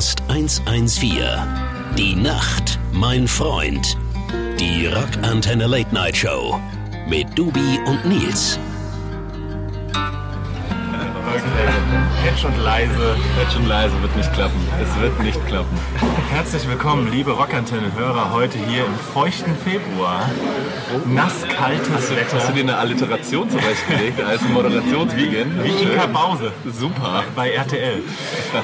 Rockcast 114. Die Nacht, mein Freund. Die Rockantenne Late Night Show. Mit Dubi und Nils. Okay. Patch und leise. Patch und leise wird nicht klappen. Es wird nicht klappen. Herzlich willkommen, liebe Rockantenne-Hörer, heute hier im feuchten Februar. Nasskaltes Wetter. Hast du dir eine Alliteration zurechtgelegt als Moderationsvegan? Wie Inka Bause Super. bei RTL.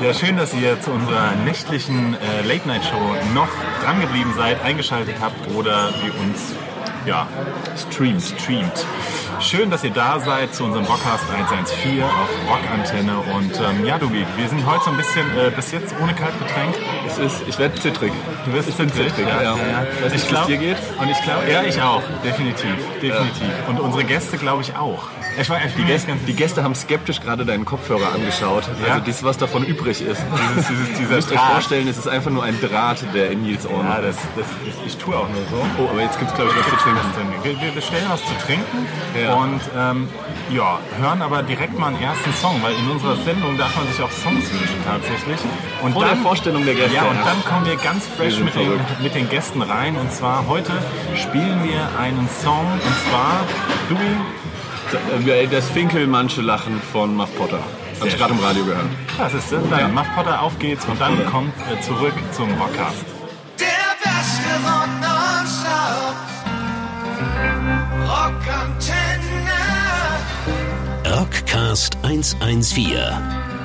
Ja, schön, dass ihr zu unserer nächtlichen äh, Late-Night-Show noch drangeblieben seid, eingeschaltet habt oder wie uns ja, streamt. streamt. Schön, dass ihr da seid zu unserem Rockcast 114 auf Rockantenne. Und ähm, ja, Dubi, wir sind heute so ein bisschen äh, bis jetzt ohne Kaltgetränk. Es ist, ich werde zittrig. Du wirst ich bin zittrig, ja. ja. ja. ja. ich glaube, dir geht. Und ich glaube, ja, ich auch, definitiv, definitiv. Und unsere Gäste, glaube ich, auch. Ich war, ich die, Gäste, die Gäste haben skeptisch gerade deinen Kopfhörer angeschaut. Ja? Also dies, was davon übrig ist. Dieses, dieses, dieser Müsst euch vorstellen, es ist einfach nur ein Draht, der in Nils Ohren Ja, das, das, das, ich tue auch nur so. Oh, aber jetzt gibt es, glaube ich, was zu trinken. Wir, wir bestellen was zu trinken Ja. und ähm, ja, hören aber direkt mal einen ersten Song, weil in unserer Sendung darf man sich auch Songs wünschen tatsächlich. Und Vor der Vorstellung der Gäste. Ja, und dann kommen wir ganz fresh mit den, mit den Gästen rein. Und zwar heute spielen wir einen Song und zwar Du Äh, Das Finkelmannsche Lachen von Muff Potter. Habe ich gerade im Radio gehört. Das ist es. Dann Muff Potter, auf geht's und dann kommt äh, zurück zum Rockcast. Der beste Rock nonstop. Rockantenne. Rockcast 114.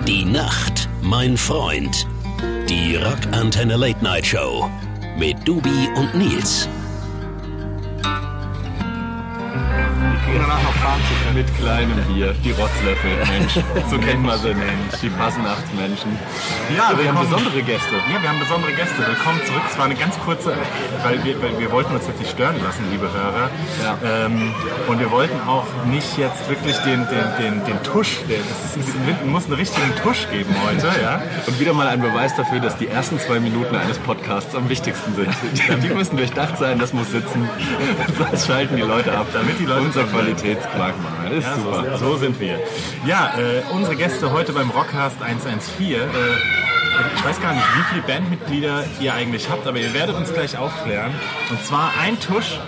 Die Nacht, mein Freund. Die Rockantenne Late Night Show. Mit Dubi und Nils. Mit kleinem Bier, die Rotzlöffel, Mensch, so kennt man sie Mensch, die Passnachtsmenschen. Ja, wir haben willkommen. besondere Gäste. Ja, wir haben besondere Gäste. Willkommen zurück. Es war eine ganz kurze, weil wir, weil wir wollten uns jetzt nicht stören lassen, liebe Hörer. Ja. Ähm, und wir wollten auch nicht jetzt wirklich den, den, den, den Tusch, es muss einen richtigen Tusch geben heute. Ja? Und wieder mal ein Beweis dafür, dass die ersten zwei Minuten eines Podcasts am wichtigsten sind. Die müssen durchdacht sein, das muss sitzen, sonst schalten die Leute ab, Damit die Leute unser. Qualitätsmerkmal. Ist Ja, super. so, so sind wir. Ja, äh, unsere Gäste heute beim Rockcast 114. Äh, ich weiß gar nicht, wie viele Bandmitglieder ihr eigentlich habt, aber ihr werdet uns gleich aufklären. Und zwar ein Tusch.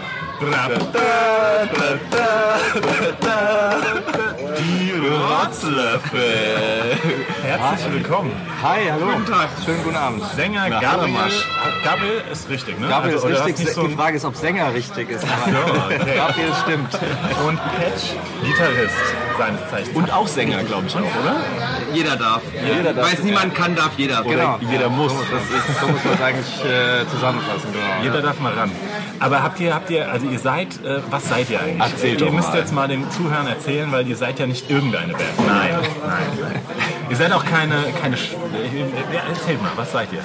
Die Rotzlöffel. Herzlich willkommen. Hi, hallo. Guten Tag. Schönen guten Abend. Sänger Na, Gabriel. Hallermarsch. Gabriel ist richtig, ne? Gabriel Also, ist richtig. so die Frage ist, ob Sänger richtig ist. Aber so, okay. Gabriel stimmt. Und Patch, Gitarrist seines Zeichens. Und auch Sänger, glaube ich auch, oder? Jeder darf. Jeder darf. Weil es niemand kann, darf jeder. Genau. Jeder muss. Das ist, so muss man es eigentlich äh, zusammenfassen. Genau. Jeder darf mal ran. Aber habt ihr, habt ihr, also ihr seid, äh, was seid ihr eigentlich? Erzählt ihr doch müsst mal. jetzt mal den Zuhörern erzählen, weil ihr seid ja nicht irgendeine Band. Nein, nein. ihr seid auch keine, keine, Sch- ja, erzählt mal, was seid ihr?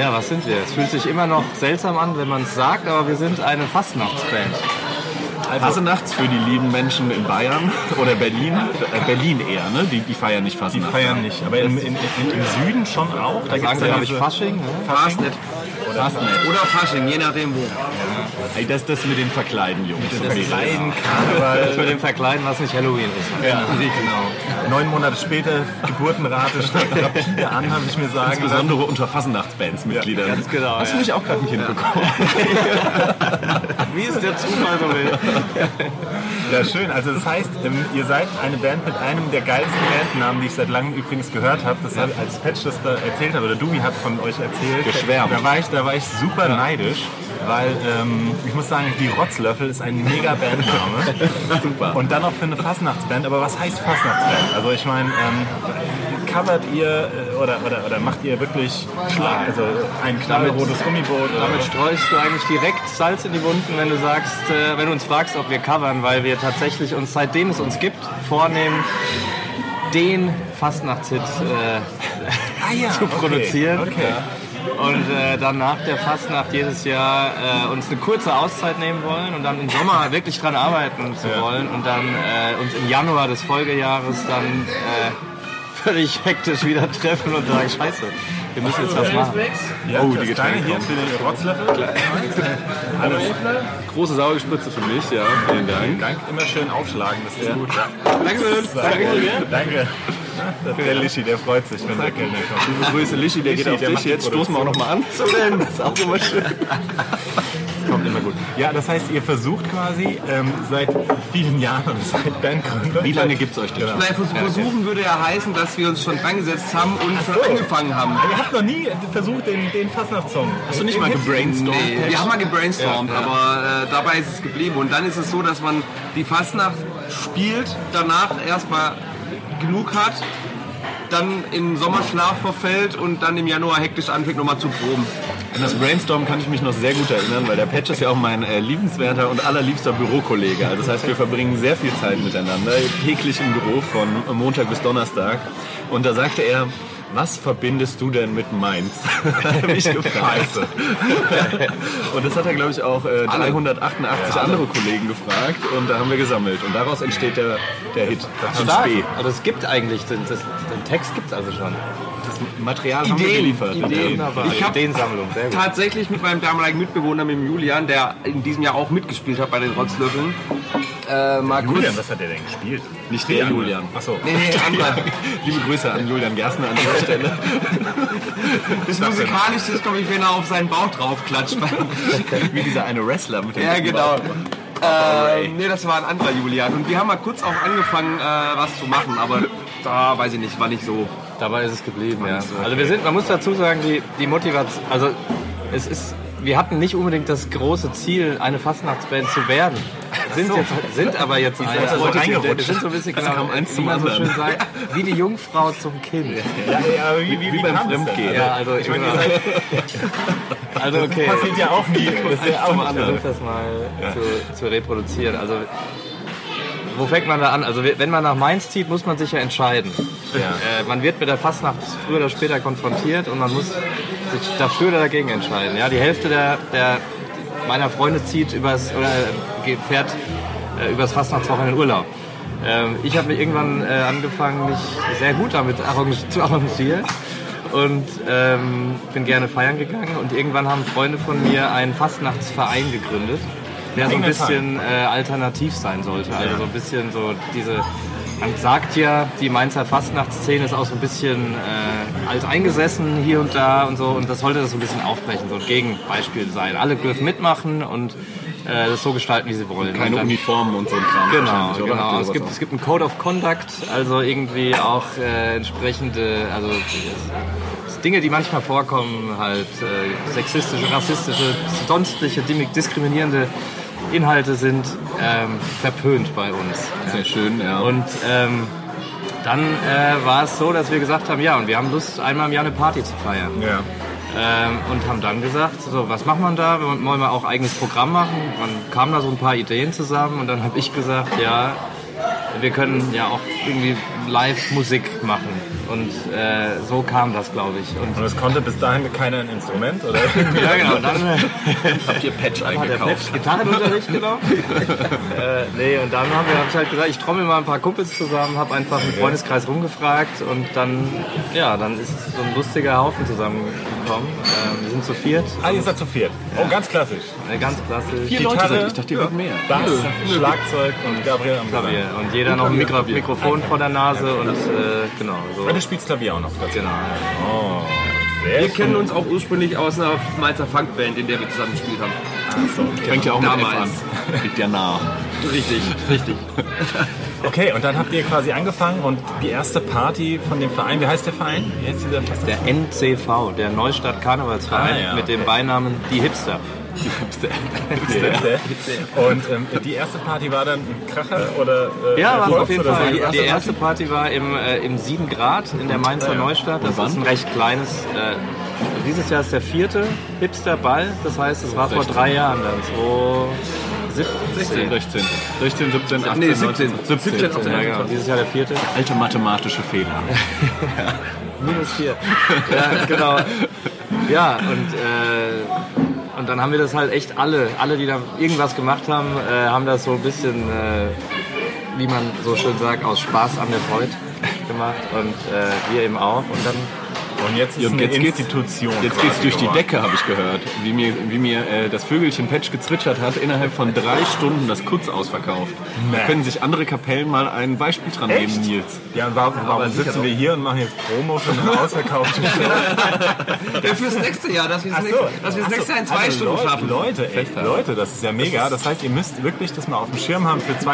Ja, was sind wir? Es fühlt sich immer noch seltsam an, wenn man es sagt, aber wir sind eine Fastnachtsband. Also, Fasenachts für die lieben Menschen in Bayern oder Berlin. Äh, Berlin eher, ne? Die, die feiern nicht die Fasenacht. feiern nicht, aber im, im, im, im Süden schon auch. Da Sagen wir, ja glaube ich, Fasching. Ne? Fastnet. Fast nicht. Oder Fasching, je nachdem wo. Ey, das, das mit den Verkleiden, Jungs. Das Leiden, Das Karneval. mit dem Verkleiden, was nicht Halloween ist. Ja, genau. Neun Monate später, Geburtenrate steigt rapide an, habe ich mir sagen lassen. Insbesondere unter Fasenachtsbandsmitgliedern. ganz genau, Hast du ja. mich auch gerade nicht hinbekommen? Wie es der Zufall so will. Ja, schön. Also das heißt, ähm, ihr seid eine Band mit einem der geilsten Bandnamen, die ich seit langem übrigens gehört habe. Das hat, als Patch das da erzählt hat, oder Dubi hat von euch erzählt. Geschwärmt. Da war ich, da war ich super neidisch, weil ähm, ich muss sagen, die Rotzlöffel ist ein mega Bandname. Super. Und dann auch für eine Fastnachtsband. Aber was heißt Fastnachtsband? Also ich meine, ähm, covert ihr äh, oder, oder, oder macht ihr wirklich Schlag, also ein knallrotes Gummiboot? Damit streust du eigentlich direkt Salz in die Wunden, wenn du sagst, äh, wenn du uns fragst, ob wir covern, weil wir tatsächlich uns, seitdem es uns gibt, vornehmen, den Fastnachtshit äh, Ah ja, zu okay, produzieren. Okay. Und äh, dann nach der Fastnacht jedes Jahr äh, uns eine kurze Auszeit nehmen wollen und dann im Sommer wirklich dran arbeiten zu Ja. wollen und dann äh, uns im Januar des Folgejahres dann äh, völlig hektisch wieder treffen und sagen, scheiße, wir müssen jetzt was machen. Ja, Oh, die Getränke hier für den Rotzlöffel. Alles. Große Sauergespritze für mich, ja. Vielen Dank. Dank, immer schön aufschlagen, das ist gut. Ja. Dankeschön. Danke. Danke. Der Lischi, der freut sich, wenn der Kellner kommt. Liebe Grüße, Lischi, der Lischi, geht auf der dich. Jetzt stoßen wir auch nochmal an. So, denn, das ist auch immer schön. Kommt immer gut. Ja, das heißt, ihr versucht quasi ähm, seit vielen Jahren, seit Bandgründung. Wie lange gibt's euch denn? Genau. Versuchen würde ja heißen, dass wir uns schon dran gesetzt haben und schon angefangen haben. Ihr habt noch nie versucht, den, den Fastnachtssong. Hast du nicht mal gebrainstormt? Nee, wir haben mal gebrainstormt, aber äh, dabei ist es geblieben. Und dann ist es so, dass man die Fastnacht spielt, danach erstmal genug hat, dann in Sommerschlaf verfällt und dann im Januar hektisch anfängt, nochmal zu proben. An das Brainstorm kann ich mich noch sehr gut erinnern, weil der Patch ist ja auch mein äh, liebenswerter und allerliebster Bürokollege. Also das heißt, wir verbringen sehr viel Zeit miteinander, täglich im Büro von Montag bis Donnerstag. Und da sagte er, was verbindest du denn mit Mainz? Mich gefragt. und das hat er, glaube ich, auch äh, 388 andere Kollegen gefragt und da haben wir gesammelt. Und daraus entsteht der, der Hit. Stark. Spee. Also es gibt eigentlich, den, das, den Text gibt es also schon. Das Material haben wir Ideen, geliefert. Ideen, Ich hab- Ideensammlung, sehr gut. Tatsächlich mit meinem damaligen Mitbewohner, mit dem Julian, der in diesem Jahr auch mitgespielt hat bei den Rotzlöffeln, äh, mal kurz... Julian, was hat der denn gespielt? Nicht der Julian. Achso. Nee, nee, anderer. Liebe Grüße an Julian Gerstner an dieser Stelle. Das Musikalische ist, glaube ich, wenn er auf seinen Bauch draufklatscht. Wie dieser eine Wrestler mit dem ja, genau. Äh, nee, das war ein anderer Julian. Und wir haben mal kurz auch angefangen, äh, was zu machen, aber da weiß ich nicht, war nicht so. Dabei ist es geblieben, ja. Also wir sind, man muss dazu sagen, die, die Motivation, also es ist, wir hatten nicht unbedingt das große Ziel, eine Fastnachtsband zu werden. Sind, jetzt, sind aber jetzt eine. seid so Wir sind so ein bisschen, Also genau, eins wie man so schön sagt, wie die Jungfrau zum Kind. Ja, ja, wie, wie, Wie beim das denn? Fremdgehen. Ja, also Ich meine, genau. Also okay. passiert ja auch nie. Das ist ja auch Ich versuche das mal zu, zu reproduzieren. Also wo fängt man da an? Also wenn man nach Mainz zieht, muss man sich ja entscheiden. Äh, man wird mit der Fastnacht früher oder später konfrontiert und man muss sich dafür oder dagegen entscheiden. Ja, die Hälfte der, der meiner Freunde zieht übers oder geht, fährt äh, übers Fastnachtswochenende in Urlaub. Ähm, ich habe mir irgendwann äh, angefangen, mich sehr gut damit zu arrangieren und ähm, bin gerne feiern gegangen und irgendwann haben Freunde von mir einen Fastnachtsverein gegründet, der so ein bisschen äh, alternativ sein sollte. Also so ein bisschen so diese, man sagt ja, die Mainzer Fastnachtsszene ist auch so ein bisschen äh, alt eingesessen hier und da und so und das sollte das so ein bisschen aufbrechen, so ein Gegenbeispiel sein. Alle dürfen mitmachen und äh, das so gestalten, wie sie wollen. Keine dann- Uniformen und so ein Kram. Genau, genau. Es gibt, auch? es gibt einen Code of Conduct, also irgendwie auch äh, entsprechende, also Dinge, die manchmal vorkommen, halt äh, sexistische, rassistische, sonstige, diskriminierende Inhalte sind ähm, verpönt bei uns. Sehr schön, ja. Und ähm, dann äh, war es so, dass wir gesagt haben, ja, und wir haben Lust, einmal im Jahr eine Party zu feiern. Ja. Ähm, und haben dann gesagt, so, was macht man da? Wir wollen wir auch eigenes Programm machen. Dann kamen da so ein paar Ideen zusammen und dann habe ich gesagt, ja, wir können ja auch irgendwie Live-Musik machen. Und äh, so kam das, glaube ich. Und Und es konnte bis dahin keiner ein Instrument, oder? ja, genau. Dann äh, Habt ihr Patch der eingekauft? Patch Gitarrenunterricht genommen. äh, nee, und dann haben wir, hab ich halt gesagt, ich trommel mal ein paar Kumpels zusammen, habe einfach im Freundeskreis rumgefragt und dann, ja, dann ist so ein lustiger Haufen zusammengekommen. Ähm, wir sind zu viert, Ah, ihr seid zu viert. Oh, ganz klassisch. äh, ganz klassisch. Vier Leute Gitarre, seid. Ich dachte, ihr wart mehr. Bass, Schlagzeug und Gabriel am Klavier. Und jeder noch ein Mikro. Mikrofon vor der Nase und äh, genau so. Spielst Klavier auch noch dazu. Genau. Oh, sehr Wir schön. kennen uns auch ursprünglich aus einer Mainzer Funkband, in der wir zusammen gespielt haben. Fängt ja auch mit F Damals. an. Liegt ja nah. Richtig, richtig. Okay, und dann habt ihr quasi angefangen und die erste Party von dem Verein, wie heißt der Verein? Wie heißt dieser Der NCV, der Neustadt Karnevalsverein Ah, ja, mit dem. Beinamen Die Hipster. Und ähm, die erste Party war dann ein Kracher oder äh, Ja, war auf jeden Fall. so? Die, erste die erste Party war im, äh, im 7 Grad in der Mainzer Neustadt. Das ist ein recht kleines. Äh, dieses Jahr ist der vierte Hipster-Ball. Das heißt, es war vor drei Jahren dann. 2017. 16, 16, 17, 18, Nee, 17. 19, 17, 18. Ja, genau. Dieses Jahr der vierte. Alte mathematische Fehler. Minus vier. ja, genau. Ja, und, äh, und dann haben wir das halt echt alle, alle, die da irgendwas gemacht haben, äh, haben das so ein bisschen, äh, wie man so schön sagt, aus Spaß an der Freude gemacht und äh, wir eben auch. Und dann Und jetzt ist Und eine jetzt geht's- Institution. Jetzt geht's durch die. Decke, habe ich gehört. Wie mir, wie mir äh, das Vögelchen Patch gezwitschert hat, innerhalb von drei Stunden das Kutz ausverkauft. Da Nee. können sich andere Kapellen mal ein Beispiel dran Echt? nehmen, Nils. Ja, und warum, warum sitzen doch. wir hier und machen jetzt Promo für eine ausverkaufte Show? Ja, fürs nächste Jahr, dass wir das, so. nächste, dass wir das nächste Jahr in zwei Also Stunden Leute, schaffen. Leute, ey, Leute, das ist ja mega. Das heißt, ihr müsst wirklich das mal auf dem Schirm haben für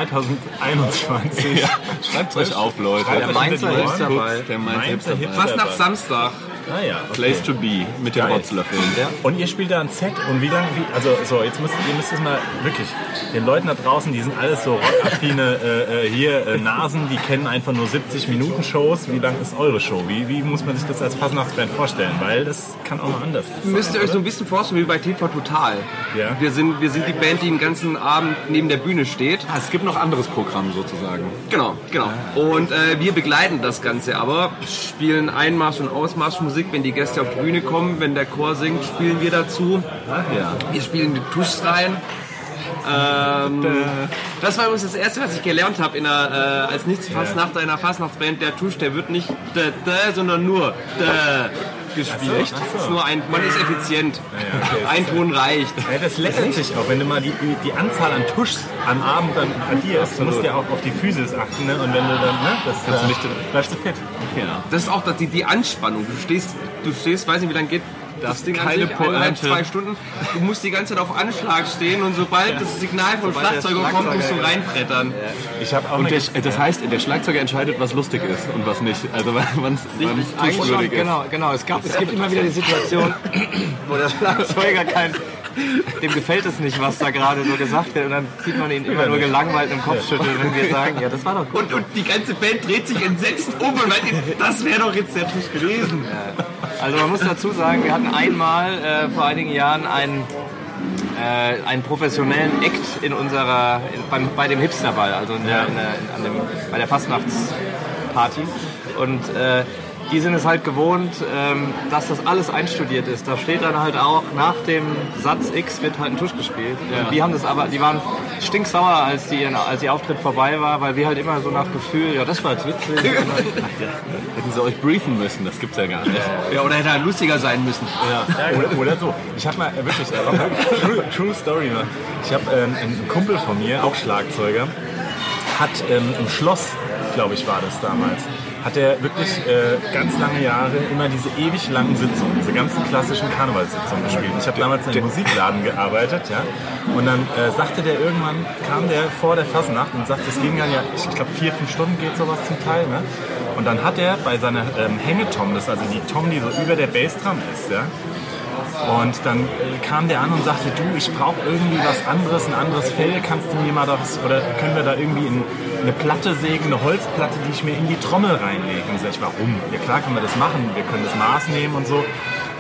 2021. Ja, schreibt's euch auf, Leute. Schreibt Der euch Mainzer Ohren. dabei. Der meint Mainzer selbst dabei. Nach Samstag. Ah ja, okay. Place to be mit dem Geil. Rotzlöffel. Und ihr spielt da ein Set und wie lange, wie, also so, jetzt müsst ihr müsst es mal wirklich, den Leuten da draußen, die sind alles so rockaffine äh, äh, hier äh, Nasen, die kennen einfach nur 70 Minuten Shows. Wie lang ist eure Show? Wie, wie muss man sich das als Fasnachtsband vorstellen? Weil das kann auch mal anders sein. Müsst ihr euch so ein bisschen vorstellen wie bei TV Total. Ja. Wir, sind, wir sind die Band, die den ganzen Abend neben der Bühne steht. Ah, es gibt noch anderes Programm sozusagen. Genau, genau. Und äh, wir begleiten das Ganze aber, spielen Einmarsch- und Ausmarschmusik, wenn die Gäste auf die Bühne kommen, wenn der Chor singt, spielen wir dazu. Ach ja. Wir spielen die Tuschs rein. Ähm, das war übrigens das erste, was ich gelernt habe in einer, äh, als nichts Fastnachter in einer Fastnachtsband. Der Tusch, der wird nicht da, da, sondern nur da gespielt. Das ist nur ein, man ist effizient. Ein Ton reicht. Ja, das läppert sich auch, wenn du mal die, die, Anzahl an Tuschs am Abend dann addierst, du musst ja auch auf die Physis achten, ne? Und wenn du dann, ne, das Kannst du äh, nicht- bleibst du fit. Ja. Das ist auch die, die Anspannung. Du stehst, du stehst, weiß nicht, wie lange geht das Ding an keine sich, eineinhalb, Pointe. zwei Stunden. Du musst die ganze Zeit auf Anschlag stehen und sobald das Signal vom Sobald Schlagzeuger kommt, musst du reinbrettern. Ich habe auch Und der, das heißt, der Schlagzeuger entscheidet, was lustig ist und was nicht. Also wann es tuschwürdig ist. genau, genau. Es, gab, es gibt immer wieder die Situation, wo der Schlagzeuger kein, dem gefällt es nicht, was da gerade so gesagt wird. Und dann sieht man ihn immer nur gelangweilt im Kopf schütteln, wenn wir sagen, ja, das war doch gut. Und, und die ganze Band dreht sich entsetzt um und meint, das wäre doch jetzt der Tusch gewesen. Also man muss dazu sagen, wir hatten einmal äh, vor einigen Jahren einen, äh, einen professionellen Act in unserer, in, beim, bei dem Hipsterball, also in der, in der, dem, bei der Fastnachtsparty. Und äh, die sind es halt gewohnt, ähm, dass das alles einstudiert ist. Da steht dann halt auch, nach dem Satz X wird halt ein Tusch gespielt. Und die haben das aber, die waren stinksauer, als, die, als ihr Auftritt vorbei war, weil wir halt immer so nach Gefühl, ja, das war jetzt witzig. Hätten sie euch briefen müssen, das gibt's ja gar nicht. Ja, oder hätte er lustiger sein müssen. Ja, oder, oder so. Ich habe mal äh, wirklich, äh, true, true Story. Ne? Ich habe ähm, einen Kumpel von mir, auch Schlagzeuger, hat ähm, im Schloss, glaube ich, war das damals, hat er wirklich äh, ganz lange Jahre immer diese ewig langen Sitzungen, diese ganzen klassischen Karnevalssitzungen gespielt. Ich habe damals in einem Musikladen gearbeitet, ja. Und dann äh, sagte der irgendwann, kam der vor der Fasnacht und sagte, es ging dann ja, ich glaube vier, fünf Stunden geht sowas zum Teil, ne? Und dann hat er bei seiner ähm, Hängetom, das ist also die Tom, die so über der Bassdrum ist, ja, und dann äh, kam der an und sagte, du, ich brauche irgendwie was anderes, ein anderes Fell, kannst du mir mal das, oder können wir da irgendwie in, eine Platte sägen, eine Holzplatte, die ich mir in die Trommel reinlege? Und sag ich, warum? Ja klar können wir das machen, wir können das Maß nehmen und so.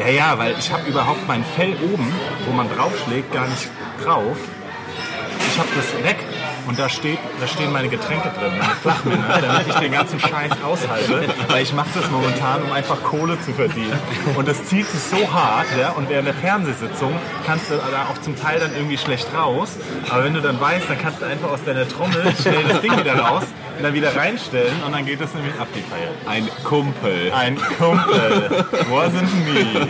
Ja, ja, weil ich habe überhaupt mein Fell oben, wo man draufschlägt, gar nicht drauf. Ich habe das weg und da, steht, da stehen meine Getränke drin, meine Flachmänner, damit ich den ganzen Scheiß aushalte. Weil ich mache das momentan, um einfach Kohle zu verdienen. Und das zieht sich so hart, ja, und während der Fernsehsitzung kannst du da auch zum Teil dann irgendwie schlecht raus. Aber wenn du dann weißt, dann kannst du einfach aus deiner Trommel schnell das Ding wieder raus dann wieder reinstellen und dann geht das nämlich ab die Feier. Ein Kumpel. Ein Kumpel. Wasn't me.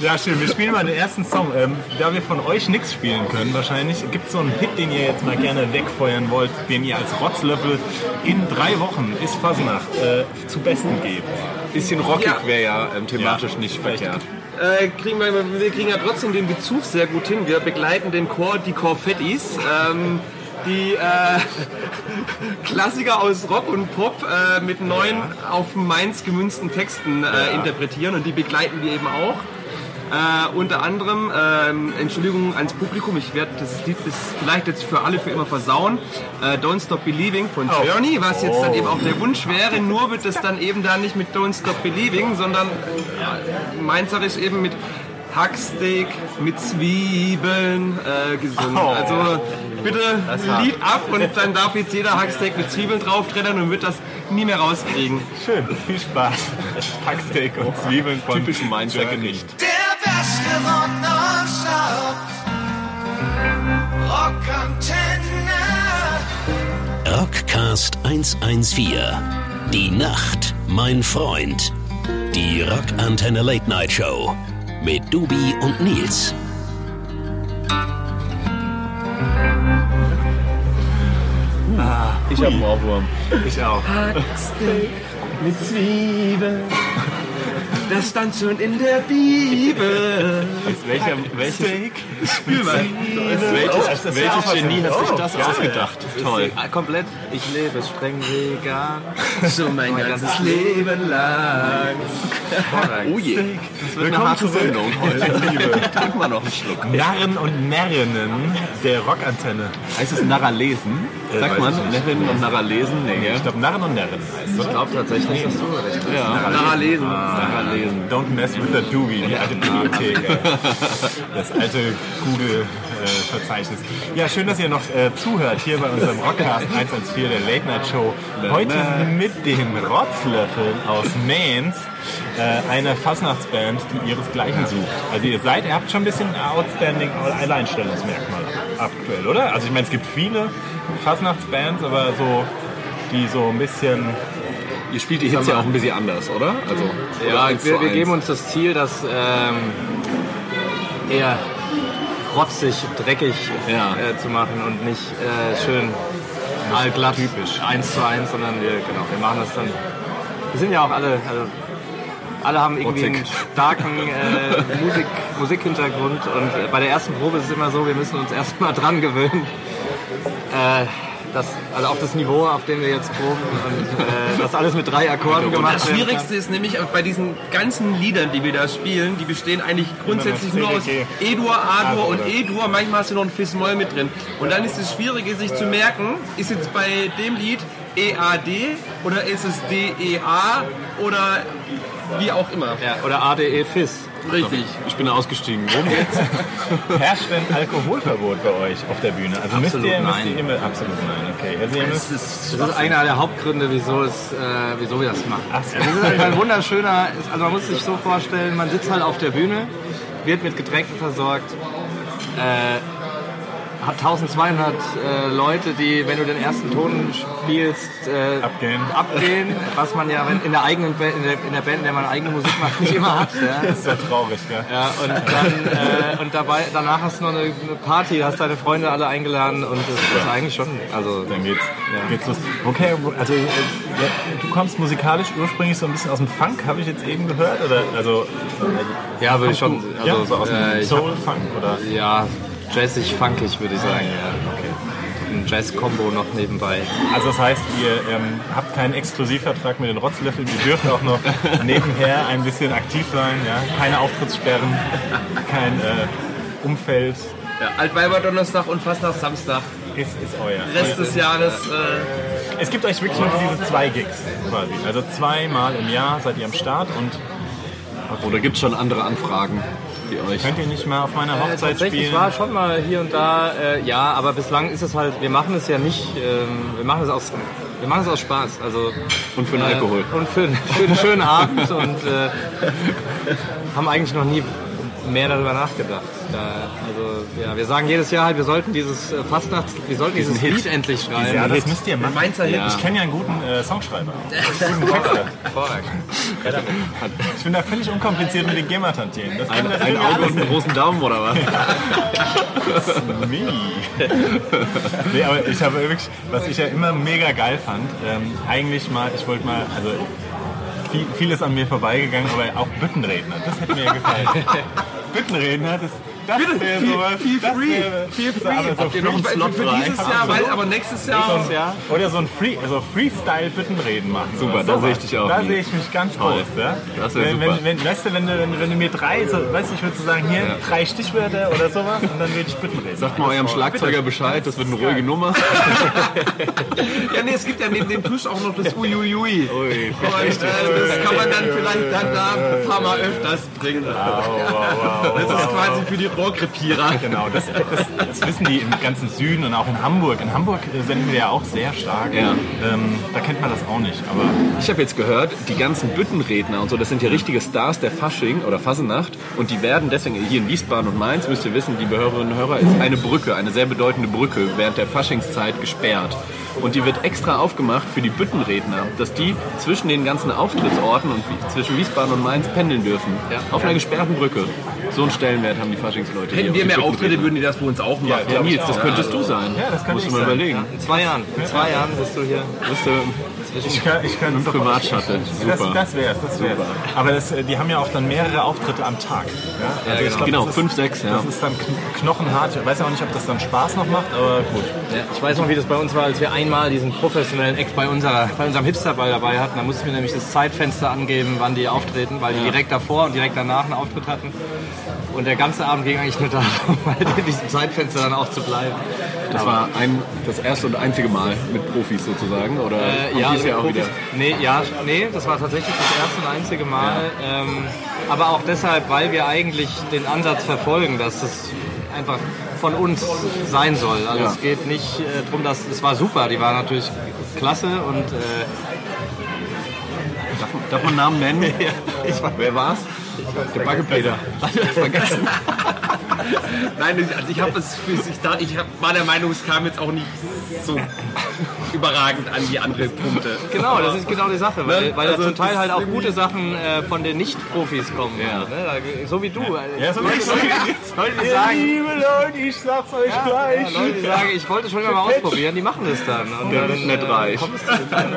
Ja, schön. Wir spielen mal den ersten Song. Ähm, da wir von euch nichts spielen können, wahrscheinlich, gibt es so einen Hit, den ihr jetzt mal gerne wegfeuern wollt, den ihr als Rotzlöffel in drei Wochen ist Fasnacht äh, zu Besten gebt. Bisschen rockig Ja. wäre ja ähm, thematisch Ja, nicht verkehrt. Äh, kriegen wir, wir kriegen ja trotzdem den Bezug sehr gut hin. Wir begleiten den Chor, die Chorfettis. Ähm, die äh, Klassiker aus Rock und Pop äh, mit neuen auf Mainz gemünzten Texten äh, interpretieren und die begleiten wir eben auch. Äh, unter anderem, ähm, Entschuldigung ans Publikum, ich werde das Lied bis vielleicht jetzt für alle für immer versauen. Äh, Don't Stop Believing von Journey, was jetzt dann eben auch der Wunsch wäre. Nur wird es dann eben da nicht mit Don't Stop Believing, sondern ja, Mainzer ist eben mit Hacksteak, mit Zwiebeln äh, gesungen. Oh. Also bitte Lied ab und dann darf jetzt jeder Hacksteak mit Zwiebeln drauf trennen und wird das nie mehr rauskriegen. Schön, viel Spaß. Hacksteak und Zwiebeln von Typisch Mainzer Gericht. Der beste Rock. Rockantenne. Rockcast 114. Die Nacht, mein Freund. Die Rock Antenne Late Night Show mit Dubi und Nils. Ich habe einen Ohrwurm. Ich auch. Mit Zwiebeln. Das stand schon in der Bibel. Welcher, welches, Spül mal. welches, welches Genie hat sich das ausgedacht? Toll. Ah, Komplett. Ich lebe streng vegan. So mein ganzes Leben lang. Oh je. Das wird eine Willkommen harte zurück. Sendung heute. Trinken wir noch einen Schluck. Narren und Närrinnen der Rockantenne. Heißt es Narralesen? Äh, Sagt weiß man ich. Närrinnen und Narralesen? Nee, Ich glaube, Narren und Närrinnen heißt Ich oder? glaube tatsächlich, dass du recht hast. Ja. Na, lesen. Narralesen. Don't mess with the Doobie, die alte Bibliothek. äh, Das alte Google-Verzeichnis. Ja, schön, dass ihr noch äh, zuhört hier bei unserem Rockcast 114 der Late Night Show. Heute mit den Rotzlöffeln aus Mainz, äh, eine Fastnachtsband, die ihresgleichen sucht. Also ihr seid, ihr habt schon ein bisschen outstanding Alleinstellungsmerkmal aktuell, oder? Also ich meine, es gibt viele Fastnachtsbands, aber so die so ein bisschen Ihr spielt die Hits ja auch ein bisschen anders, oder? Also, Ja, wir, wir geben uns das Ziel, das ähm, eher rotzig, dreckig Ja. äh, zu machen und nicht äh, schön allglatt typisch eins zu eins, sondern wir, genau, wir machen das dann. Wir sind ja auch alle, also alle haben irgendwie einen Rotzig. starken äh, Musik, Musikhintergrund und bei der ersten Probe ist es immer so, wir müssen uns erstmal dran gewöhnen. Äh, das, also auf das Niveau, auf dem wir jetzt proben und äh, das alles mit drei Akkorden Und gemacht das werden kann. Schwierigste ist nämlich bei diesen ganzen Liedern, die wir da spielen, die bestehen eigentlich grundsätzlich nur aus. E-Dur, A-Dur und? E-Dur. Manchmal hast du noch ein Fis-Moll mit drin. Und dann ist es Schwierige, sich zu merken, ist jetzt bei dem Lied E-A-D oder ist es D-E-A oder wie auch immer. Ja, oder ADE FIS. Richtig. Ich bin ausgestiegen. Worum geht's? Herrscht denn Alkoholverbot bei euch auf der Bühne? Also müsst Absolut ihr, müsst nein. ihr immer, absolut nein, okay. Also ihr müsst, Das ist einer der Hauptgründe, wieso, es, äh, wieso wir das machen. Ach so. Das ist halt ein wunderschöner, ist- also man muss sich so vorstellen, man sitzt halt auf der Bühne, wird mit Getränken versorgt, äh, hat 1200 äh, Leute, die, wenn du den ersten Ton spielst, äh, Abgehen. abgehen, was man ja in der eigenen Band, in der, in der Band, in der man eigene Musik macht, nicht immer hat. Ja. ist ja traurig, gell? Ja, und dann äh, und dabei danach hast du noch eine, eine Party, hast deine Freunde alle eingeladen und das ist eigentlich schon, also Dann geht's, geht's los. Okay, also äh, ja, du kommst musikalisch ursprünglich so ein bisschen aus dem Funk, habe ich jetzt eben gehört? Oder also ja, würde ich schon, ja, also so aus dem äh, Soul-Funk, oder? Ja, jazzig, funkig würde ich sagen, ja. Okay. Ein Jazz-Kombo noch nebenbei. Also das heißt, ihr ähm, habt keinen Exklusivvertrag mit den Rotzlöffeln, ihr dürft auch noch nebenher ein bisschen aktiv sein, ja? Keine Auftrittssperren, kein äh, Umfeld, Ja, Altweiber Donnerstag und fast nach Samstag. ist, ist euer. Rest des Jahres. Äh, Es gibt euch wirklich nur diese zwei Gigs quasi. Also zweimal im Jahr seid ihr am Start und Oder gibt es schon andere Anfragen, die euch... könnt ihr nicht mal auf meiner Äh, Hochzeit tatsächlich spielen? war schon mal hier und da, äh, ja, aber bislang ist es halt, wir machen es ja nicht, ähm, wir machen es aus, wir machen es aus Spaß, also Und für den Alkohol. und für, für einen schönen Abend und äh, haben eigentlich noch nie mehr darüber nachgedacht. Da, also ja, wir sagen jedes Jahr halt, wir sollten dieses äh, Fastnachts, wir sollten dieses Hit. Lied endlich schreiben. Ja, das müsst ihr machen. Mainzer Hit. Ich kenne ja einen guten äh, Songschreiber. Guten Texter. Ich bin da völlig unkompliziert mit den GEMA-Tantiemen. Das Ein, ein Auge und einen großen Daumen, oder was? Nee, aber ich habe wirklich, was ich ja immer mega geil fand, ähm, eigentlich mal, ich wollte mal, also viel, vieles an mir vorbeigegangen, aber auch Büttenredner, das hätte mir gefallen. Büttenredner, das, das wäre sowas. feel das free, wäre- feel free. Aber so Habt ihr noch einen Slot für dieses Jahr, weil, aber nächstes Jahr. Ja. Oder so ein Free, also Freestyle-Büttenreden machen. Super, oder da sehe ich dich auch, Da sehe ich mich ganz groß. Ja? Das wär wenn, super. wenn, wenn, weißt du, wenn du, wenn, wenn du mir drei, so, weißt du, ich würde so sagen, hier drei Stichwörter oder sowas und dann würde ich Büttenreden Sagt mal eurem Schlagzeuger Bescheid, das wird eine ruhige Nummer. Ja, nee, es gibt ja neben dem Tusch auch noch das Uiuiui. Ui, Und äh, das kann man dann vielleicht dann da ein paar Mal öfters bringen. Wow, wow, wow. Das ist quasi für die Rohrkrepierer. Genau, das, das, das wissen die im ganzen Süden und auch in Hamburg. In Hamburg senden wir ja auch sehr stark. Ja. Ähm, da kennt man das auch nicht. Aber Ich habe jetzt gehört, die ganzen Büttenredner und so, das sind ja richtige Stars der Fasching oder Fasenacht und die werden deswegen hier in Wiesbaden und Mainz, müsst ihr wissen, die Hörerinnen und Hörer, ist eine Brücke, eine sehr bedeutende Brücke während der Faschingszeit gesperrt. Und die wird extra aufgemacht für die Büttenredner, dass die zwischen den ganzen Auftrittsorten und zwischen Wiesbaden und Mainz pendeln dürfen. Auf einer gesperrten Brücke. So einen Stellenwert haben die Faschingsleute hier. Hätten wir mehr. Auftritte, würden die das für uns auch machen. Ja, Nils, das könntest du sein. Ja, das könnte Musst ich du mal sein. überlegen. In zwei Jahren. In zwei Jahren bist du hier. Bist du ich kann, ich kann ein Privatshuttle. Das, Super. das wäre das wär's. Aber das, äh, die haben ja auch dann mehrere Auftritte am Tag. Ja? Also ich glaub, Genau, ist- fünf, sechs, ja. Das ist dann kn- knochenhart. Ich weiß ja auch nicht, ob das dann Spaß noch macht, aber gut. Ja, ich weiß noch, wie das bei uns war, als wir einmal diesen professionellen Eck bei, unserer, bei unserem Hipsterball dabei hatten. Da mussten wir nämlich das Zeitfenster angeben, wann die auftreten, weil die direkt davor und direkt danach einen Auftritt hatten. Und der ganze Abend ging eigentlich nur darum, halt in diesem Zeitfenster dann auch zu bleiben. Das war ein, das erste und einzige Mal mit Profis sozusagen? Oder Äh, ja, dies also Jahr auch Profis- wieder? Nee, ja, nee, das war tatsächlich das erste und einzige Mal. Ähm, aber auch deshalb, weil wir eigentlich den Ansatz verfolgen, dass es einfach von uns sein soll. Also Ja. es geht nicht äh, darum, dass es war super, die war natürlich klasse und äh, Darf, darf man Namen nennen? Wer war's? Der Baggepeter. Vergessen. Nein, also ich habe es für ich, dachte, ich hab, war der Meinung, es kam jetzt auch nicht so überragend an die andere Punkte. Genau, das ist genau die Sache, weil, Ne? weil Also da zum Teil halt auch gute Sachen äh, von den Nicht-Profis kommen. Ja. Ne? Da- So wie du. Ja, so Leute, wie- Leute, die sagen, Liebe Leute, ich sag's euch ja, gleich. Leute, die sagen, ich wollte schon immer mal ausprobieren, die machen das dann. Und Der dann, wird nicht äh, reich. kommst du dann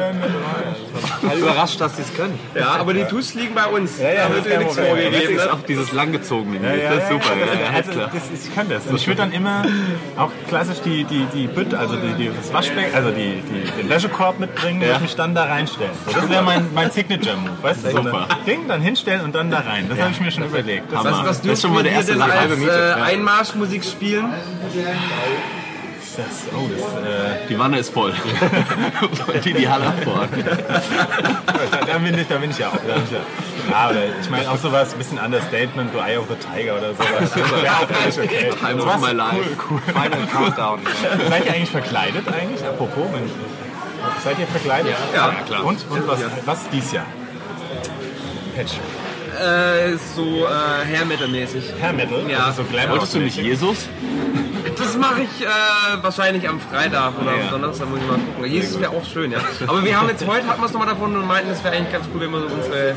halt überrascht, dass sie es können. Ja, aber die TUS liegen bei uns. ja, da das wird ist dir kein nichts vorgegeben. Das ist Ne? auch dieses langgezogene. Ja, ja, das ist ja, super. ja, Ja, ja, also, klar. das ist, ich kann das. Und ich würde dann immer auch klassisch die, die, die Bütt, also die, die, das Waschbecken, also die, die, den Wäschekorb mitbringen und mich dann da reinstellen. So, das wäre mein, mein Signature-Move. Weißt du, so Super. ein Ding, dann hinstellen und dann da rein. Das habe ich mir schon überlegt. Das. Was, was Das ist schon mal der erste halbe Miete. äh, Ja. Einmarschmusik spielen? Das, oh, das, äh, Die Wanne ist voll. die die Halle abbauen. da, bin ich, da bin ich ja auch. Da bin ich ja. Ja, oder ich meine auch sowas, ein bisschen Understatement, so Eye of the Tiger oder sowas. Auch völlig okay. Time of my life. Cool, cool. Final Countdown. Seid ihr eigentlich verkleidet eigentlich? Apropos, wenn, seid ihr verkleidet? Ja, klar. Und, und was, was dies Jahr? Patch. Äh, so äh, Hair Metal mäßig. Hair Metal? Ja. Also so Glamour. Wolltest du nicht Jesus? Das mache ich äh, wahrscheinlich am Freitag oder am Donnerstag, muss ich mal gucken. Jesus wäre auch schön, ja. Aber wir haben jetzt heute, hatten wir es nochmal davon und meinten, es wäre eigentlich ganz cool, wenn wir so unsere,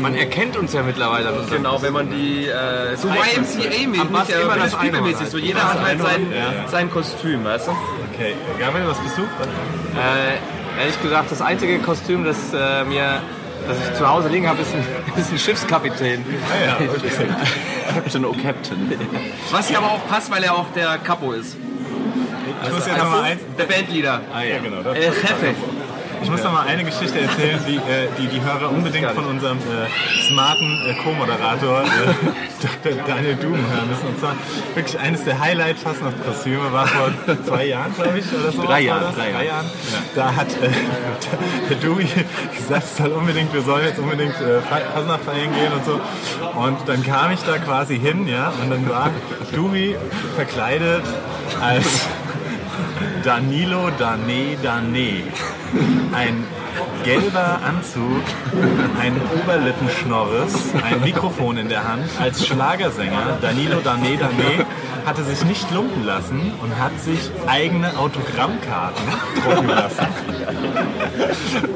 Man erkennt uns ja mittlerweile unserem genau, wenn man die, äh, so YMCA-mäßig, Am Bass ja, immer das Einhorn so jeder hat halt sein, sein Kostüm, weißt du? Okay. Gabriel, was bist du? Äh, ehrlich gesagt, das einzige Kostüm, das äh, mir das ich zu Hause liegen habe, ist ein, ist ein Schiffskapitän. Ah, ja, okay. Captain, oh Captain. Was ja aber auch passt, weil er auch der Capo ist. Ich muss jetzt noch mal eins. Der Bandleader. Ah, ja, genau. Das, Äh, Chefe. Ich muss noch mal eine Geschichte erzählen, die äh, die, die Hörer unbedingt von unserem äh, smarten äh, Co-Moderator äh, Dr. Daniel Doom hören müssen. Und zwar wirklich eines der Highlight fast noch Kostüme war vor zwei Jahren, glaube ich, oder so. Drei das? drei drei Jahren. Da hat äh, der Dewey gesagt, es soll unbedingt, wir sollen jetzt unbedingt äh, Fasnacht feiern gehen und so. Und dann kam ich da quasi hin, ja, und dann war Dewey verkleidet als Danilo Dane Dane. Ein gelber Anzug, ein Oberlippenschnorres, ein Mikrofon in der Hand. Als Schlagersänger Danilo Dane Dane hatte sich nicht lumpen lassen und hat sich eigene Autogrammkarten drucken lassen.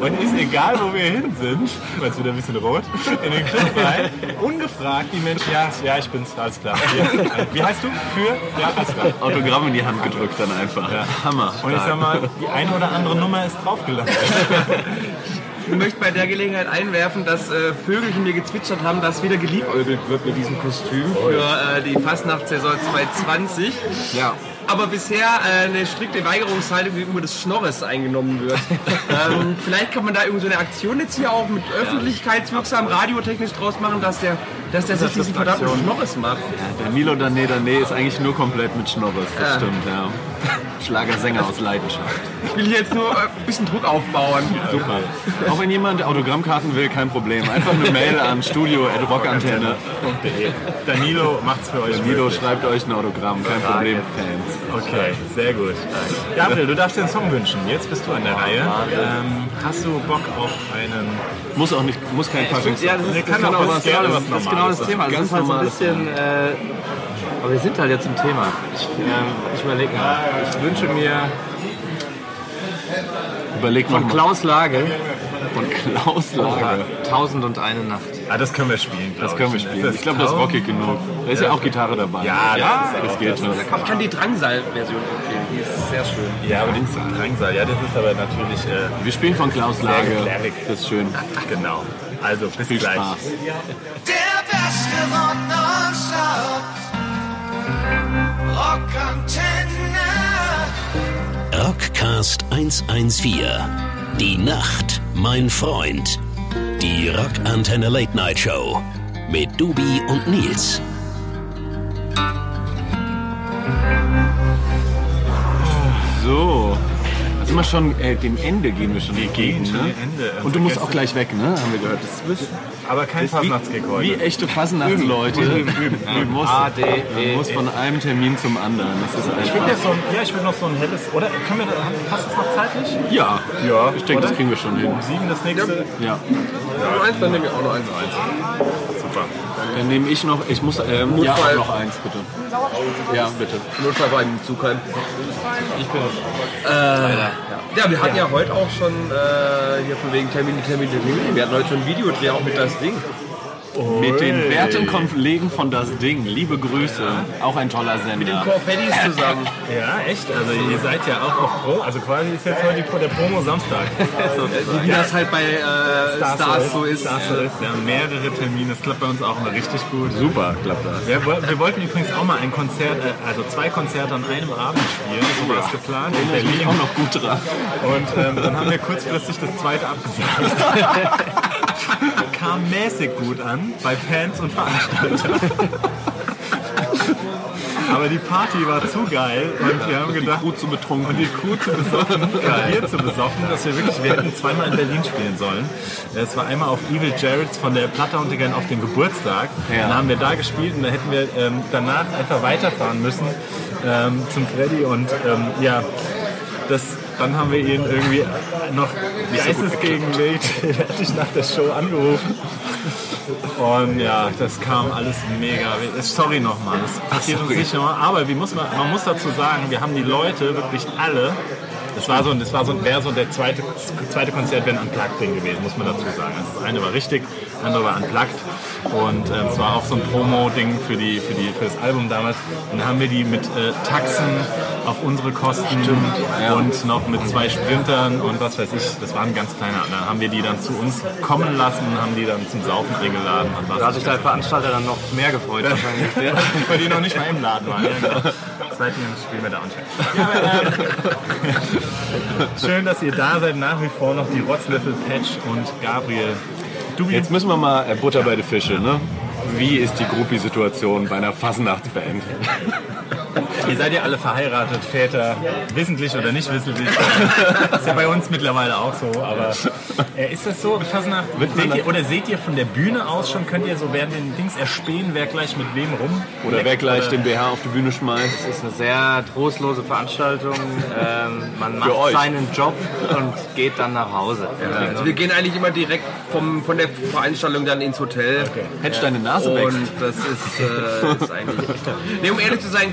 Und ist egal, wo wir hin sind, weil es wieder ein bisschen rot, in den Club rein, ungefragt die Menschen, ja, ja, ich bin's, alles klar. Hier. Wie heißt du? Für? Ja, alles klar. Autogramm in die Hand gedrückt dann einfach. Hammer. Und ich sag mal, die eine oder andere Nummer ist draufgelandet. Ich möchte bei der Gelegenheit einwerfen, dass äh, Vögelchen mir gezwitschert haben, dass wieder geliebäugelt wird mit diesem Kostüm für äh, die Fastnachtssaison 2020. Ja. Aber bisher äh, eine strikte Weigerungshaltung gegenüber des Schnorres eingenommen wird. ähm, vielleicht kann man da irgendwie so eine Aktion jetzt hier auch mit öffentlichkeitswirksam radiotechnisch draus machen, dass der, dass der sich diesen verdammten Schnorres macht. Der Milo Dane Dane ist eigentlich nur komplett mit Schnorres, das Ja. stimmt, ja. Schlagersänger aus Leidenschaft. Ich will hier jetzt nur äh, ein bisschen Druck aufbauen. Super. Auch wenn jemand Autogrammkarten will, kein Problem. Einfach eine Mail an studio.rockantenne. Danilo macht's für euch. Danilo möglich. schreibt euch ein Autogramm, kein Problem, Fans. Okay, sehr gut. Gabriel, du darfst dir einen Song wünschen. Jetzt bist du an der Reihe. Ähm, hast du Bock auf einen... Muss auch nicht, muss kein Faschings Ja, das ist, das kann auch was gerne das, was das ist genau das Thema. Das Ganz ist halt so ein bisschen. Äh, aber wir sind halt jetzt im Thema. Ich, ähm, ich überlege mal. Ich wünsche mir Überleg von mal. Klaus Lage Von Klaus Lager. Tausend und eine Nacht. Ah, das können wir spielen, Das können wir spielen. Ich glaube, das ist rockig genug. Da ist ja auch Gitarre dabei. Ja, Ja, das ist das geht schon. Ich kann die Drangsal-Version empfehlen. Die ist sehr schön. Ja, aber die Drangsal, ja, das ist aber natürlich äh, Wir spielen von Klaus Lage. Das ist schön. genau. Also bis Viel gleich. Spaß. Der beste Rock. Rockantenne. Rockcast 114. Die Nacht, mein Freund. Die Rockantenne Late Night Show. Mit Dubi und Nils. So. Sind wir schon, äh, dem Ende gehen wir schon Wir gehen schon ne? Ende. Und du musst Unsere auch gleich weg, ne? Haben wir gehört. Das wird Aber kein Fasnachtsgig heute. wie echte Fasnachtsleute. Man muss, D, man E, muss von einem Termin zum anderen. Das ist Ich jetzt so ein, ja, ich will noch so ein helles. Oder können wir, da- passt das noch zeitlich? Ja, Ja, ich denke, das kriegen wir schon hin. Um sieben das nächste. Ja. Noch eins, dann nehme ich auch noch eins. Super. Dann nehme ich noch, ich muss, ähm, ja, auch noch eins, bitte. Ja, bitte. Notfall war im Zug heim. Ich bin. Äh, ja, wir hatten ja. heute auch schon äh, hier von wegen Termine, Termine, Termine. Wir hatten heute schon ein Videodreh auch mit das Ding. Mit den werten Kollegen von Das Ding. Liebe Grüße. Auch ein toller Mit den Sender. Corfettis zusammen. Ja, echt? Also ihr seid ja auch auf Pro. Also quasi ist jetzt heute die- der Promo Samstag. Wie das halt bei äh, Stars, so ist. Stars so ist. Ja, mehrere Termine. Das klappt bei uns auch immer richtig gut. Super, klappt das. Wir, wir wollten übrigens auch mal ein Konzert, äh, also zwei Konzerte an einem Abend spielen. So war es geplant in Ich bin Berlin. auch noch gut dran. Und ähm, dann haben wir kurzfristig das zweite abgesagt. Kam mäßig gut an bei Fans und Veranstaltern. Aber die Party war zu geil und wir haben gedacht, Crew zu betrunken. und die Crew zu besoffen, und wir zu besoffen, dass wir wirklich, wir hätten zweimal in Berlin spielen sollen. Es war einmal auf Evil Jareds von der Platte und auf den Geburtstag. Ja. Dann haben wir da gespielt und da hätten wir ähm, danach einfach weiterfahren müssen ähm, zum Freddy und ähm, ja, das, dann haben wir ihn irgendwie noch geistesgegenwärtig nach der Show angerufen. Und ja, das kam alles mega. Sorry nochmal, das passiert uns nicht nochmal. Aber wie muss man, man muss dazu sagen, wir haben die Leute wirklich alle. Das war so, das war so, wäre so der zweite, zweite Konzert wäre ein Unplugged-Ding gewesen, muss man dazu sagen. Also das eine war richtig, das andere war Unplugged. Und ähm, es war auch so ein Promo-Ding für, die, für, die, für das Album damals. Und dann haben wir die mit äh, Taxen auf unsere Kosten und noch mit zwei Sprintern und was weiß ich. Das war ein ganz kleiner. Und dann haben wir die dann zu uns kommen lassen, haben die dann zum Saufen eingeladen. Und Da hat sich der Veranstalter dann noch mehr gefreut wahrscheinlich. weil die noch nicht mal im Laden waren. Ja. Seitdem spielen wir da anscheinend. Ja, schön, dass ihr da seid. Nach wie vor noch die Rotzlöffel Patch und Gabriel. Du wie Jetzt müssen wir mal äh, Butter bei die Fische, ne? Wie ist die Groupie-Situation bei einer Fasnachtsband? Ihr seid ja alle verheiratet, Väter, wissentlich oder nicht wissentlich. ist ja bei uns mittlerweile auch so. Aber äh, ist das so? Fasnacht, seht ihr, oder seht ihr von der Bühne aus schon, könnt ihr so während den Dings erspähen, wer gleich mit wem rum? Oder wer gleich Oder- den BH auf die Bühne schmeißt? Es ist eine sehr trostlose Veranstaltung. Ähm, man macht seinen Job und geht dann nach Hause. Also wir gehen eigentlich immer direkt vom, von der Veranstaltung dann ins Hotel. Hättest deine Nase weg. Und das ist, äh, ist eigentlich. Nee, um ehrlich zu sein,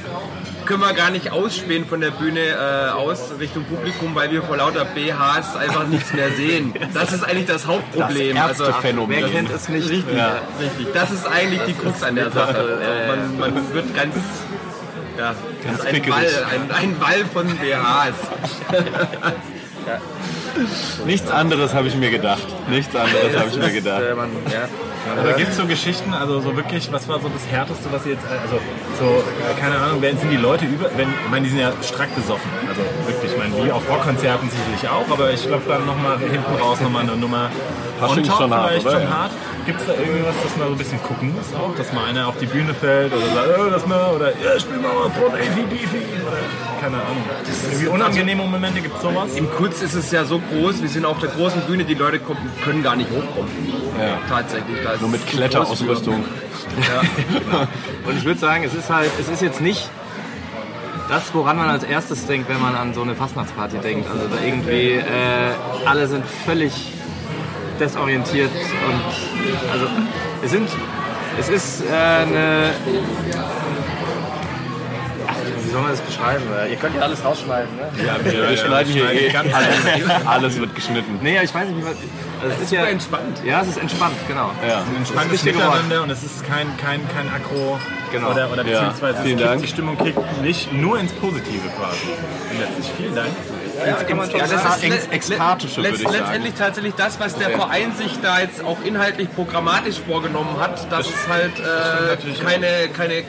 können wir gar nicht ausspähen von der Bühne äh, aus Richtung Publikum, weil wir vor lauter BHs einfach nichts mehr sehen. Das ist eigentlich das Hauptproblem. Das also. Wer kennt es nicht? richtig, richtig. Das ist eigentlich die Krux an der Sache. Man, man wird ganz. Ja, das ist ein. Ball, ein, ein Ball von BHs. Nichts anderes habe ich mir gedacht. Nichts anderes habe ich mir gedacht. Äh, man, ja. Aber gibt es so Geschichten, also so wirklich, was war so das Härteste, was ihr jetzt, also so, äh, keine Ahnung, wer sind die Leute über, wenn, ich meine, die sind ja strack besoffen, also wirklich, wie auf Rockkonzerten sicherlich auch, aber ich glaube dann nochmal hinten raus nochmal eine Nummer on top schon hart, vielleicht oder? schon Ja. hart. Gibt es da irgendwas, dass man so ein bisschen gucken muss auch, dass mal einer auf die Bühne fällt oder sagt, oh, das mal, oder ja, spiel mal was von ACDC oder keine Ahnung. Irgendwie unangenehme Momente, gibt es sowas? Im Kurz ist es ja so groß, wir sind auf der großen Bühne, die Leute kommen, können gar nicht hochkommen. Ja. Tatsächlich. Da Nur mit Kletterausrüstung. Und ich würde sagen, es ist halt, es ist jetzt nicht das, woran man als erstes denkt, wenn man an so eine Fastnachtsparty denkt. Also da irgendwie äh, alle sind völlig desorientiert und also es sind, es ist äh, eine soll man das beschreiben? Ihr könnt ja alles rausschneiden, ne? Ja, wir, wir schneiden hier eh. ganz Alles, alles wird geschnitten. Nee, ich weiß nicht, wie man. Also es ist ja entspannt. Ja, es ist entspannt, genau. Ja. Entspanntes wichtige Wort. Miteinander und es ist kein, kein, kein Aggro Genau. oder, oder Ja, beziehungsweise vielen es kickt, Dank. die Stimmung kickt nicht nur ins Positive quasi. Und letztlich vielen Dank. kann man schon Ja, das sagen. ist Ex- Ekstatische, würde ich sagen. Letztendlich tatsächlich das, was der Verein sich da jetzt auch inhaltlich programmatisch vorgenommen hat, dass es halt äh, keine, keine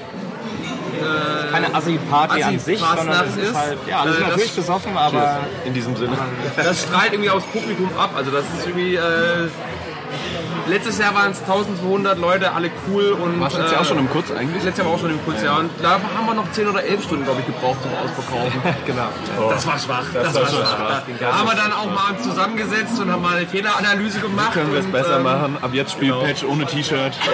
keine Assi-Party an sich, sondern es ist ist. halt, ja, alles Äh, das- natürlich besoffen, aber In diesem Sinne. das strahlt irgendwie aufs Publikum ab. Also das ist irgendwie. Äh, letztes Jahr waren es 1200 Leute, alle cool und. Warst du jetzt ja auch schon im Kurz eigentlich? Letztes Jahr war auch schon im Kurzjahr und da haben wir noch 10 oder 11 Stunden, glaube ich, gebraucht zum Ausverkaufen. genau. Das war schwach. Das, war schwach. Da haben wir dann auch mal zusammengesetzt und haben mal eine Fehleranalyse gemacht. Können wir es besser ähm, machen? Ab jetzt spielt Patch ohne T-Shirt.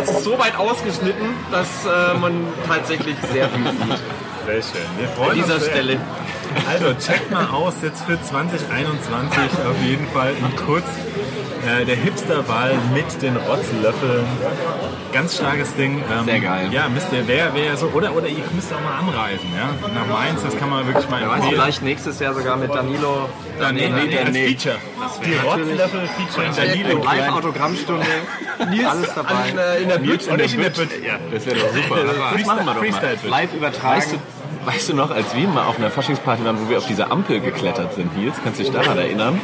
Es ist so weit ausgeschnitten, dass äh, man tatsächlich sehr viel sieht. Sehr schön. Wir freuen An dieser uns sehr. Stelle. Also checkt mal aus, jetzt für 2021 auf jeden Fall in kurz äh, der Hipsterball mit den Rotzlöffeln. Ganz starkes Ding. Ähm, Sehr geil. Ja, müsst ihr, wer, wer so, oder, oder ihr müsst auch mal anreisen, ja? Nach Mainz, das kann man wirklich mal Wer weiß, empfehlen. vielleicht nächstes Jahr sogar mit Danilo. Dann, nee, nee, als nee. Feature. Die Rotzlöffel featuring Danilo. Live-Autogrammstunde. Alles dabei. in der Nils Bühne. in der Bütt. Ja, das wäre doch super. Das machen wir doch mal. Live übertragen. Weißt du, noch, als wir mal auf einer Faschingsparty waren, wo wir auf diese Ampel geklettert sind, Nils? Kannst du dich daran erinnern?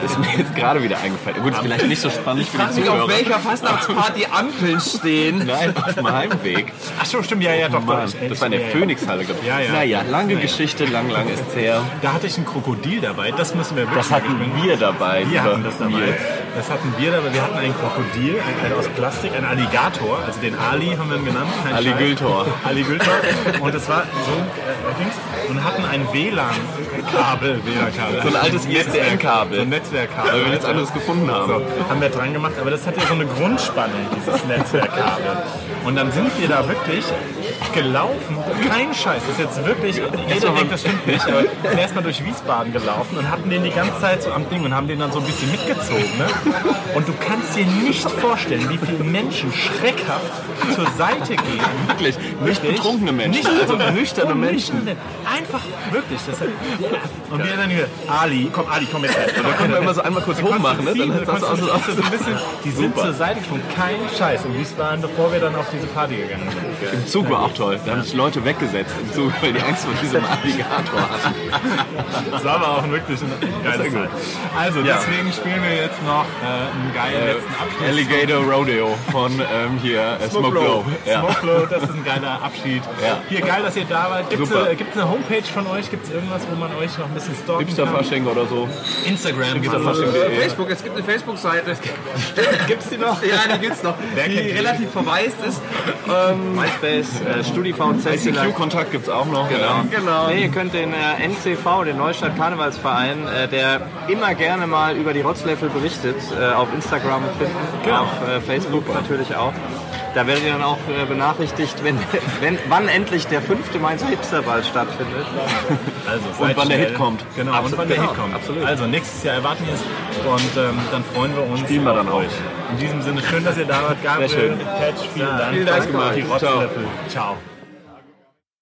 Ist mir jetzt gerade wieder eingefallen. Gut, ist vielleicht nicht so spannend für die mich, auf Zuhörer. welcher Fastnachtsparty Ampeln stehen. Nein, auf dem Heimweg. Ach so, stimmt, ja, ja, doch. Mann, doch. das war in der. Phoenixhalle, glaube ich. Ja, ja. Naja, lange Geschichte, lang, lang ist her. Da hatte ich ein Krokodil dabei, das müssen wir wirklich Das hatten besprechen. wir dabei. Wir hatten das dabei. Nils. Das hatten wir dabei. Wir hatten ein Krokodil, ein, ein aus Plastik, ein Alligator, also den Ali haben wir ihn genannt. kein Ali Scheiß. Gültor. Ali Gültor. Und das war so ein äh, Dings und hatten ein WLAN-Kabel, WLAN-Kabel. So ein altes ISDN-Kabel. So ein Netzwerkkabel. Weil wir nichts anderes gefunden haben. So, haben wir dran gemacht, aber das hat ja so eine Grundspannung, dieses Netzwerkkabel. Und dann sind wir da wirklich gelaufen, kein Scheiß, das ist jetzt wirklich, jeder denkt, das stimmt nicht, aber wir sind erstmal durch Wiesbaden gelaufen und hatten den die ganze Zeit so am Ding und haben den dann so ein bisschen mitgezogen. Ne? Und du kannst dir nicht vorstellen, wie viele Menschen schreckhaft zur Seite gehen. Wirklich, nicht betrunkene Menschen, Nicht also nüchterne Menschen. nüchterne. Einfach, wirklich. Das und wir dann hier, Ali, komm, Ali, komm jetzt. Da können wir immer so einmal kurz hoch machen, ne? Dann hast du aus- so ein bisschen, die sind Super. zur Seite gesprungen, kein Scheiß. Und Wiesbaden, bevor wir dann auf diese Party gegangen sind. Im Zug war auch toll. Da haben sich Leute weggesetzt im Zug, weil die Angst vor diesem Alligator hatten. Das war aber auch wirklich ein geiles Zeit. Also, deswegen spielen wir jetzt noch äh, einen geilen letzten Abschluss. Alligator Rodeo von ähm, hier äh, Smoke. Ja. Smoke Blow, das ist ein geiler Abschied. Ja. Hier, geil, dass ihr da wart. Gibt es eine, eine Homepage von euch? Gibt es irgendwas, wo man euch noch ein bisschen stalken kann? Hipsterfasching oder so. Instagram. Hipsterfasching.de. Facebook, es gibt eine Facebook-Seite. Gibt's die noch? Ja, die gibt's noch. Wer Die kennt die? relativ verwaist ist. MySpace, äh, StudiVZ. ICQ-Kontakt gibt es auch noch. Genau. Genau. Nee, ihr könnt den äh, NCV, den Neustadt Karnevalsverein, äh, der immer gerne mal über die Rotzlöffel berichtet, äh, auf Instagram finden, auf äh, Facebook natürlich auch. Da werdet ihr dann auch äh, benachrichtigt, wenn, wenn, wann endlich der fünfte Mainzer Hipsterball stattfindet. Also, Und wann der schnell. Hit kommt. Genau, Absolut, und wann der genau, Hit kommt. absolut. Also, nächstes Jahr erwarten wir es und ähm, dann freuen wir uns. Spielen wir dann euch. In diesem Sinne, schön, dass ihr da wart. Gabriel, schön. Patch, vielen Dank. vielen Dank. Spaß gemacht. Die Ciao. Ciao.